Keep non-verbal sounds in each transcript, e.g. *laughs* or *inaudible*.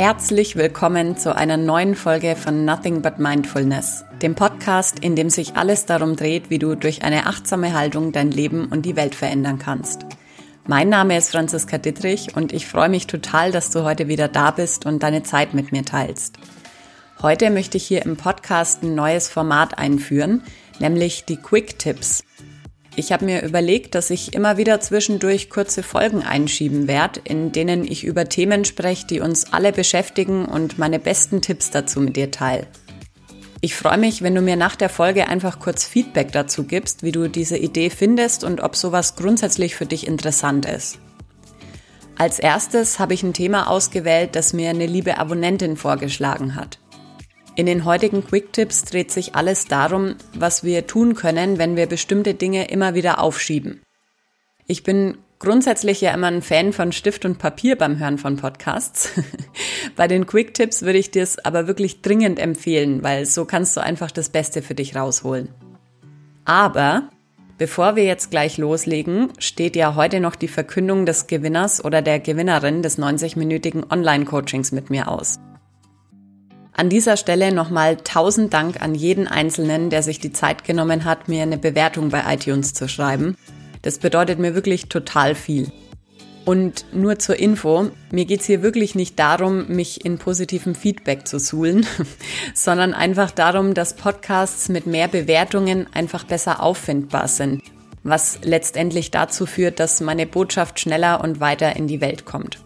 Herzlich willkommen zu einer neuen Folge von Nothing But Mindfulness, dem Podcast, in dem sich alles darum dreht, wie du durch eine achtsame Haltung dein Leben und die Welt verändern kannst. Mein Name ist Franziska Dittrich und ich freue mich total, dass du heute wieder da bist und deine Zeit mit mir teilst. Heute möchte ich hier im Podcast ein neues Format einführen, nämlich die Quick Tips. Ich habe mir überlegt, dass ich immer wieder zwischendurch kurze Folgen einschieben werde, in denen ich über Themen spreche, die uns alle beschäftigen und meine besten Tipps dazu mit dir teile. Ich freue mich, wenn du mir nach der Folge einfach kurz Feedback dazu gibst, wie du diese Idee findest und ob sowas grundsätzlich für dich interessant ist. Als erstes habe ich ein Thema ausgewählt, das mir eine liebe Abonnentin vorgeschlagen hat. In den heutigen Quick Tips dreht sich alles darum, was wir tun können, wenn wir bestimmte Dinge immer wieder aufschieben. Ich bin grundsätzlich ja immer ein Fan von Stift und Papier beim Hören von Podcasts. *laughs* Bei den Quick Tips würde ich dir es aber wirklich dringend empfehlen, weil so kannst du einfach das Beste für dich rausholen. Aber bevor wir jetzt gleich loslegen, steht ja heute noch die Verkündung des Gewinners oder der Gewinnerin des 90-minütigen Online-Coachings mit mir aus. An dieser Stelle nochmal tausend Dank an jeden Einzelnen, der sich die Zeit genommen hat, mir eine Bewertung bei iTunes zu schreiben. Das bedeutet mir wirklich total viel. Und nur zur Info, mir geht's hier wirklich nicht darum, mich in positivem Feedback zu suhlen, *laughs* sondern einfach darum, dass Podcasts mit mehr Bewertungen einfach besser auffindbar sind, was letztendlich dazu führt, dass meine Botschaft schneller und weiter in die Welt kommt.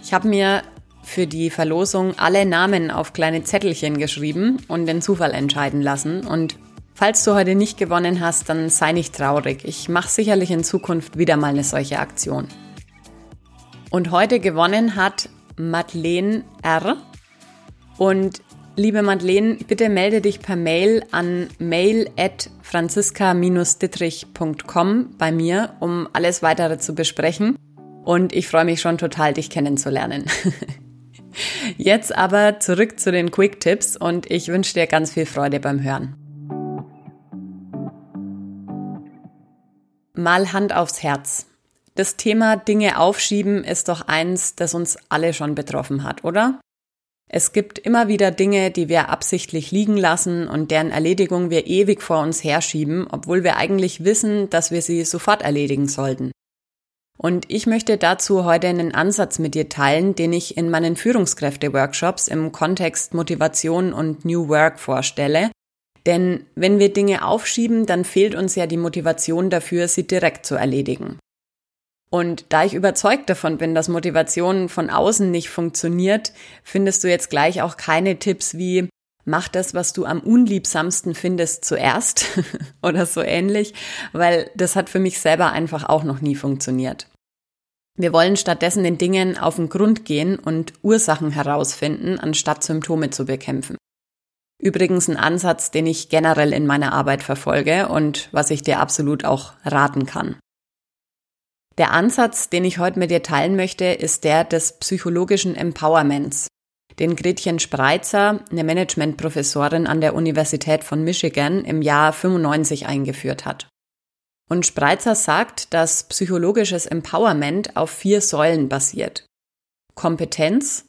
Ich habe mir für die Verlosung alle Namen auf kleine Zettelchen geschrieben und den Zufall entscheiden lassen. Und falls du heute nicht gewonnen hast, dann sei nicht traurig. Ich mache sicherlich in Zukunft wieder mal eine solche Aktion. Und heute gewonnen hat Madeleine R. Und liebe Madeleine, bitte melde dich per Mail an mail at franziska-dittrich.com bei mir, um alles weitere zu besprechen. Und ich freue mich schon total, dich kennenzulernen. *laughs* Jetzt aber zurück zu den Quick Tipps und ich wünsche dir ganz viel Freude beim Hören. Mal Hand aufs Herz. Das Thema Dinge aufschieben ist doch eins, das uns alle schon betroffen hat, oder? Es gibt immer wieder Dinge, die wir absichtlich liegen lassen und deren Erledigung wir ewig vor uns herschieben, obwohl wir eigentlich wissen, dass wir sie sofort erledigen sollten. Und ich möchte dazu heute einen Ansatz mit dir teilen, den ich in meinen Führungskräfte-Workshops im Kontext Motivation und New Work vorstelle. Denn wenn wir Dinge aufschieben, dann fehlt uns ja die Motivation dafür, sie direkt zu erledigen. Und da ich überzeugt davon bin, dass Motivation von außen nicht funktioniert, findest du jetzt gleich auch keine Tipps wie mach das, was du am unliebsamsten findest, zuerst *laughs* oder so ähnlich, weil das hat für mich selber einfach auch noch nie funktioniert. Wir wollen stattdessen den Dingen auf den Grund gehen und Ursachen herausfinden, anstatt Symptome zu bekämpfen. Übrigens ein Ansatz, den ich generell in meiner Arbeit verfolge und was ich dir absolut auch raten kann. Der Ansatz, den ich heute mit dir teilen möchte, ist der des psychologischen Empowerments, den Gretchen Spreitzer, eine Managementprofessorin an der Universität von Michigan, im Jahr 95 eingeführt hat. Und Spreitzer sagt, dass psychologisches Empowerment auf vier Säulen basiert. Kompetenz,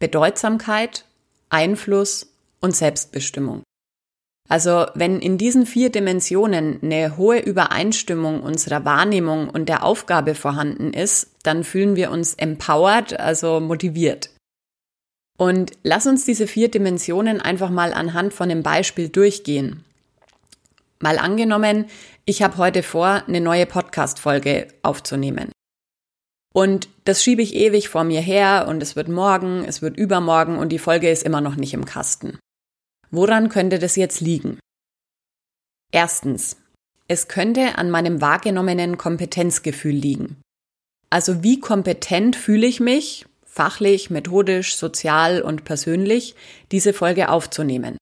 Bedeutsamkeit, Einfluss und Selbstbestimmung. Also wenn in diesen vier Dimensionen eine hohe Übereinstimmung unserer Wahrnehmung und der Aufgabe vorhanden ist, dann fühlen wir uns empowered, also motiviert. Und lass uns diese vier Dimensionen einfach mal anhand von einem Beispiel durchgehen. Mal angenommen, ich habe heute vor, eine neue Podcast-Folge aufzunehmen. Und das schiebe ich ewig vor mir her und es wird morgen, es wird übermorgen und die Folge ist immer noch nicht im Kasten. Woran könnte das jetzt liegen? Erstens, es könnte an meinem wahrgenommenen Kompetenzgefühl liegen. Also wie kompetent fühle ich mich, fachlich, methodisch, sozial und persönlich, diese Folge aufzunehmen?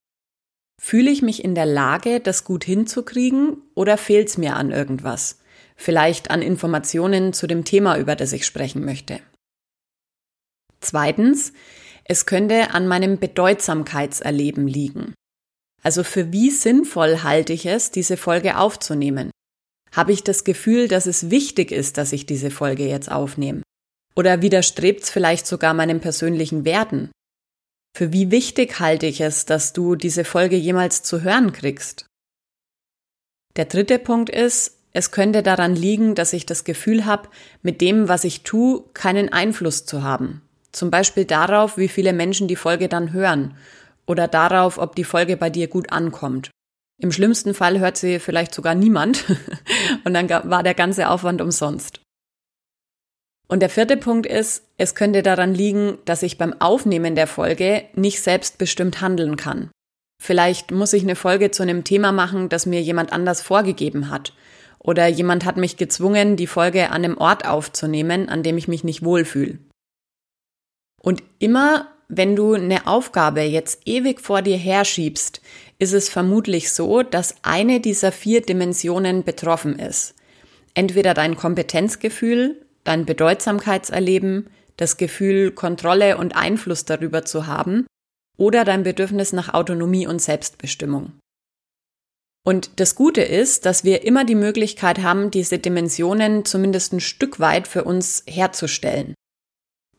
Fühle ich mich in der Lage, das gut hinzukriegen oder fehlt es mir an irgendwas? Vielleicht an Informationen zu dem Thema, über das ich sprechen möchte. Zweitens, es könnte an meinem Bedeutsamkeitserleben liegen. Also für wie sinnvoll halte ich es, diese Folge aufzunehmen? Habe ich das Gefühl, dass es wichtig ist, dass ich diese Folge jetzt aufnehme? Oder widerstrebt es vielleicht sogar meinen persönlichen Werten? Für wie wichtig halte ich es, dass du diese Folge jemals zu hören kriegst? Der dritte Punkt ist, es könnte daran liegen, dass ich das Gefühl habe, mit dem, was ich tue, keinen Einfluss zu haben. Zum Beispiel darauf, wie viele Menschen die Folge dann hören oder darauf, ob die Folge bei dir gut ankommt. Im schlimmsten Fall hört sie vielleicht sogar niemand *laughs* und dann war der ganze Aufwand umsonst. Und der vierte Punkt ist, es könnte daran liegen, dass ich beim Aufnehmen der Folge nicht selbstbestimmt handeln kann. Vielleicht muss ich eine Folge zu einem Thema machen, das mir jemand anders vorgegeben hat. Oder jemand hat mich gezwungen, die Folge an einem Ort aufzunehmen, an dem ich mich nicht wohlfühle. Und immer, wenn du eine Aufgabe jetzt ewig vor dir herschiebst, ist es vermutlich so, dass eine dieser vier Dimensionen betroffen ist. Entweder dein Kompetenzgefühl, dein Bedeutsamkeitserleben, das Gefühl, Kontrolle und Einfluss darüber zu haben oder dein Bedürfnis nach Autonomie und Selbstbestimmung. Und das Gute ist, dass wir immer die Möglichkeit haben, diese Dimensionen zumindest ein Stück weit für uns herzustellen.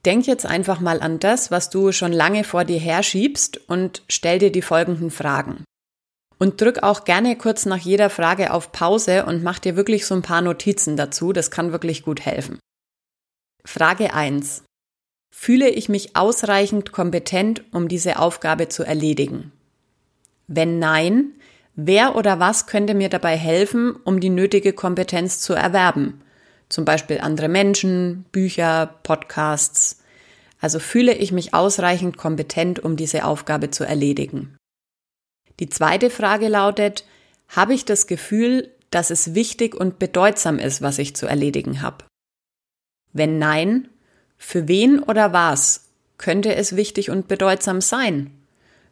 Denk jetzt einfach mal an das, was du schon lange vor dir herschiebst und stell dir die folgenden Fragen. Und drück auch gerne kurz nach jeder Frage auf Pause und mach dir wirklich so ein paar Notizen dazu, das kann wirklich gut helfen. Frage 1. Fühle ich mich ausreichend kompetent, um diese Aufgabe zu erledigen? Wenn nein, wer oder was könnte mir dabei helfen, um die nötige Kompetenz zu erwerben? Zum Beispiel andere Menschen, Bücher, Podcasts. Also fühle ich mich ausreichend kompetent, um diese Aufgabe zu erledigen. Die zweite Frage lautet, habe ich das Gefühl, dass es wichtig und bedeutsam ist, was ich zu erledigen habe? Wenn nein, für wen oder was könnte es wichtig und bedeutsam sein?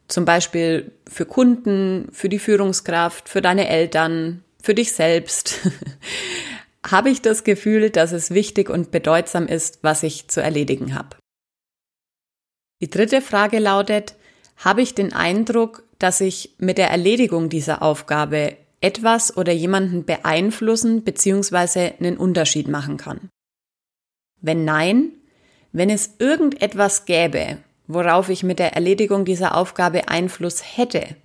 Zum Beispiel für Kunden, für die Führungskraft, für deine Eltern, für dich selbst. *laughs* habe ich das Gefühl, dass es wichtig und bedeutsam ist, was ich zu erledigen habe? Die dritte Frage lautet, habe ich den Eindruck, dass ich mit der Erledigung dieser Aufgabe etwas oder jemanden beeinflussen bzw. einen Unterschied machen kann? Wenn nein, wenn es irgendetwas gäbe, worauf ich mit der Erledigung dieser Aufgabe Einfluss hätte,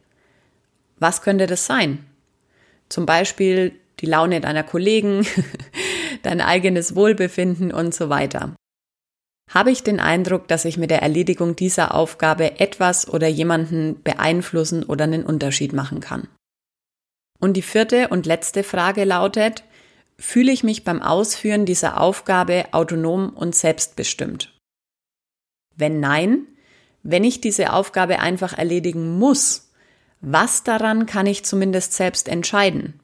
was könnte das sein? Zum Beispiel die Laune deiner Kollegen, *laughs* dein eigenes Wohlbefinden und so weiter. Habe ich den Eindruck, dass ich mit der Erledigung dieser Aufgabe etwas oder jemanden beeinflussen oder einen Unterschied machen kann? Und die vierte und letzte Frage lautet, fühle ich mich beim Ausführen dieser Aufgabe autonom und selbstbestimmt? Wenn nein, wenn ich diese Aufgabe einfach erledigen muss, was daran kann ich zumindest selbst entscheiden?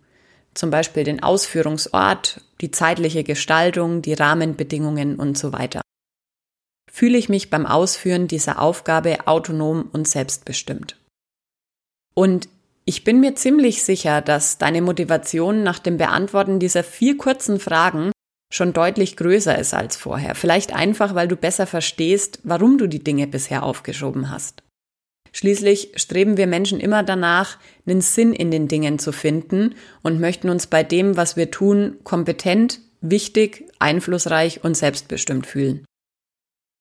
Zum Beispiel den Ausführungsort, die zeitliche Gestaltung, die Rahmenbedingungen und so weiter. Fühle ich mich beim Ausführen dieser Aufgabe autonom und selbstbestimmt? Und ich bin mir ziemlich sicher, dass deine Motivation nach dem Beantworten dieser vier kurzen Fragen schon deutlich größer ist als vorher. Vielleicht einfach, weil du besser verstehst, warum du die Dinge bisher aufgeschoben hast. Schließlich streben wir Menschen immer danach, einen Sinn in den Dingen zu finden und möchten uns bei dem, was wir tun, kompetent, wichtig, einflussreich und selbstbestimmt fühlen.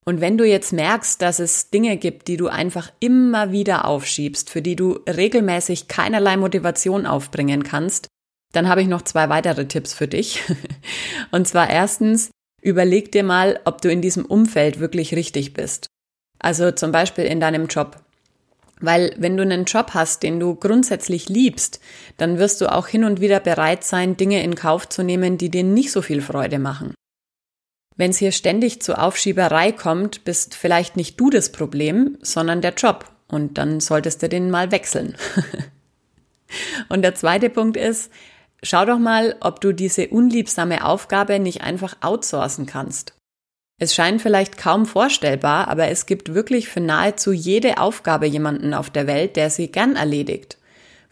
Und wenn du jetzt merkst, dass es Dinge gibt, die du einfach immer wieder aufschiebst, für die du regelmäßig keinerlei Motivation aufbringen kannst, dann habe ich noch zwei weitere Tipps für dich. *laughs* Und zwar erstens, überleg dir mal, ob du in diesem Umfeld wirklich richtig bist. Also zum Beispiel in deinem Job. Weil wenn du einen Job hast, den du grundsätzlich liebst, dann wirst du auch hin und wieder bereit sein, Dinge in Kauf zu nehmen, die dir nicht so viel Freude machen. Wenn es hier ständig zu Aufschieberei kommt, bist vielleicht nicht du das Problem, sondern der Job. Und dann solltest du den mal wechseln. *laughs* und der zweite Punkt ist, schau doch mal, ob du diese unliebsame Aufgabe nicht einfach outsourcen kannst. Es scheint vielleicht kaum vorstellbar, aber es gibt wirklich für nahezu jede Aufgabe jemanden auf der Welt, der sie gern erledigt.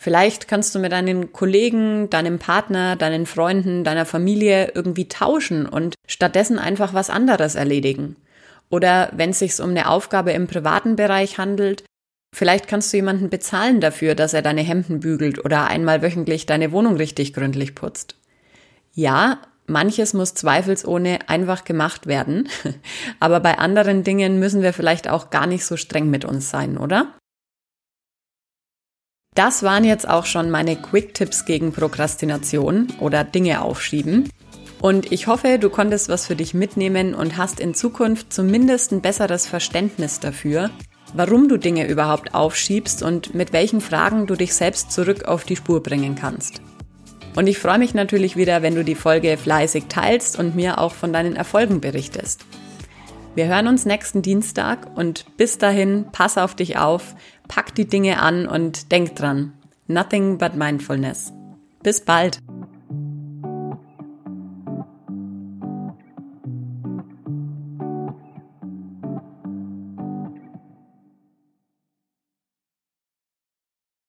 Vielleicht kannst du mit deinen Kollegen, deinem Partner, deinen Freunden, deiner Familie irgendwie tauschen und stattdessen einfach was anderes erledigen. Oder wenn es sich um eine Aufgabe im privaten Bereich handelt, vielleicht kannst du jemanden bezahlen dafür, dass er deine Hemden bügelt oder einmal wöchentlich deine Wohnung richtig gründlich putzt. Ja, manches muss zweifelsohne einfach gemacht werden, *laughs* aber bei anderen Dingen müssen wir vielleicht auch gar nicht so streng mit uns sein, oder? Das waren jetzt auch schon meine Quick-Tipps gegen Prokrastination oder Dinge aufschieben. Und ich hoffe, du konntest was für dich mitnehmen und hast in Zukunft zumindest ein besseres Verständnis dafür, warum du Dinge überhaupt aufschiebst und mit welchen Fragen du dich selbst zurück auf die Spur bringen kannst. Und ich freue mich natürlich wieder, wenn du die Folge fleißig teilst und mir auch von deinen Erfolgen berichtest. Wir hören uns nächsten Dienstag und bis dahin, pass auf dich auf, pack die Dinge an und denk dran. Nothing but mindfulness. Bis bald.